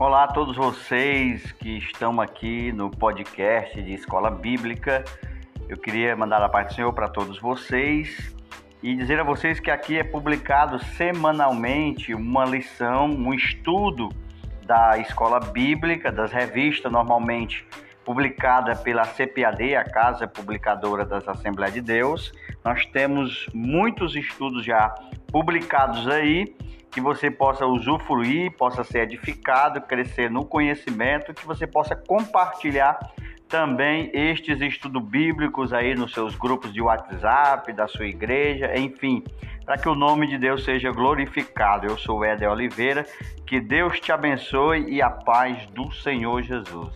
Olá a todos vocês que estão aqui no podcast de Escola Bíblica. Eu queria mandar a paz do Senhor para todos vocês e dizer a vocês que aqui é publicado semanalmente uma lição, um estudo da Escola Bíblica, das revistas normalmente publicada pela CPAD, a Casa Publicadora das Assembleias de Deus. Nós temos muitos estudos já publicados aí que você possa usufruir, possa ser edificado, crescer no conhecimento, que você possa compartilhar também estes estudos bíblicos aí nos seus grupos de WhatsApp, da sua igreja, enfim, para que o nome de Deus seja glorificado. Eu sou Éder Oliveira, que Deus te abençoe e a paz do Senhor Jesus.